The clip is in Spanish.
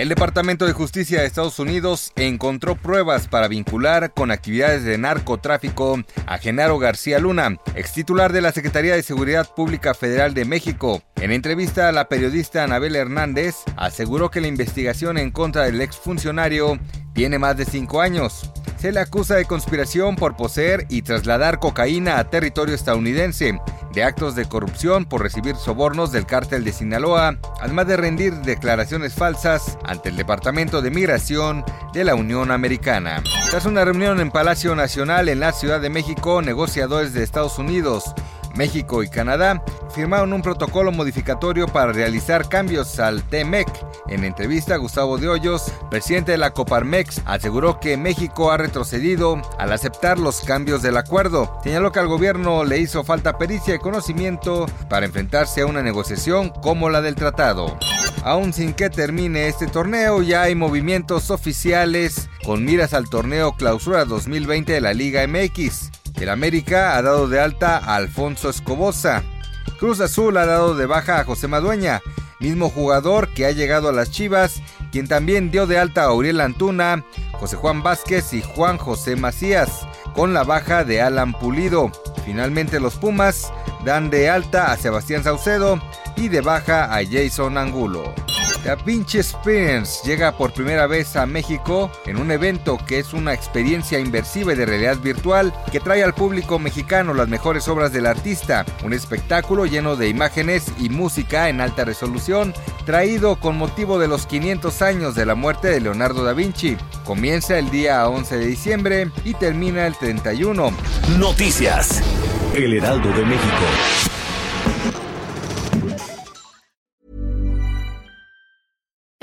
El Departamento de Justicia de Estados Unidos encontró pruebas para vincular con actividades de narcotráfico a Genaro García Luna, ex titular de la Secretaría de Seguridad Pública Federal de México. En entrevista, la periodista Anabel Hernández aseguró que la investigación en contra del exfuncionario tiene más de cinco años. Se le acusa de conspiración por poseer y trasladar cocaína a territorio estadounidense, de actos de corrupción por recibir sobornos del cártel de Sinaloa, además de rendir declaraciones falsas ante el Departamento de Migración de la Unión Americana. Tras una reunión en Palacio Nacional en la Ciudad de México, negociadores de Estados Unidos México y Canadá firmaron un protocolo modificatorio para realizar cambios al TMEC. En entrevista, Gustavo de Hoyos, presidente de la Coparmex, aseguró que México ha retrocedido al aceptar los cambios del acuerdo. Señaló que al gobierno le hizo falta pericia y conocimiento para enfrentarse a una negociación como la del tratado. Aún sin que termine este torneo, ya hay movimientos oficiales con miras al torneo Clausura 2020 de la Liga MX. El América ha dado de alta a Alfonso Escobosa. Cruz Azul ha dado de baja a José Madueña, mismo jugador que ha llegado a las Chivas, quien también dio de alta a Uriel Antuna, José Juan Vázquez y Juan José Macías, con la baja de Alan Pulido. Finalmente los Pumas dan de alta a Sebastián Saucedo y de baja a Jason Angulo. Da Vinci Experience llega por primera vez a México en un evento que es una experiencia inversiva de realidad virtual que trae al público mexicano las mejores obras del artista, un espectáculo lleno de imágenes y música en alta resolución, traído con motivo de los 500 años de la muerte de Leonardo da Vinci. Comienza el día 11 de diciembre y termina el 31. Noticias. El Heraldo de México.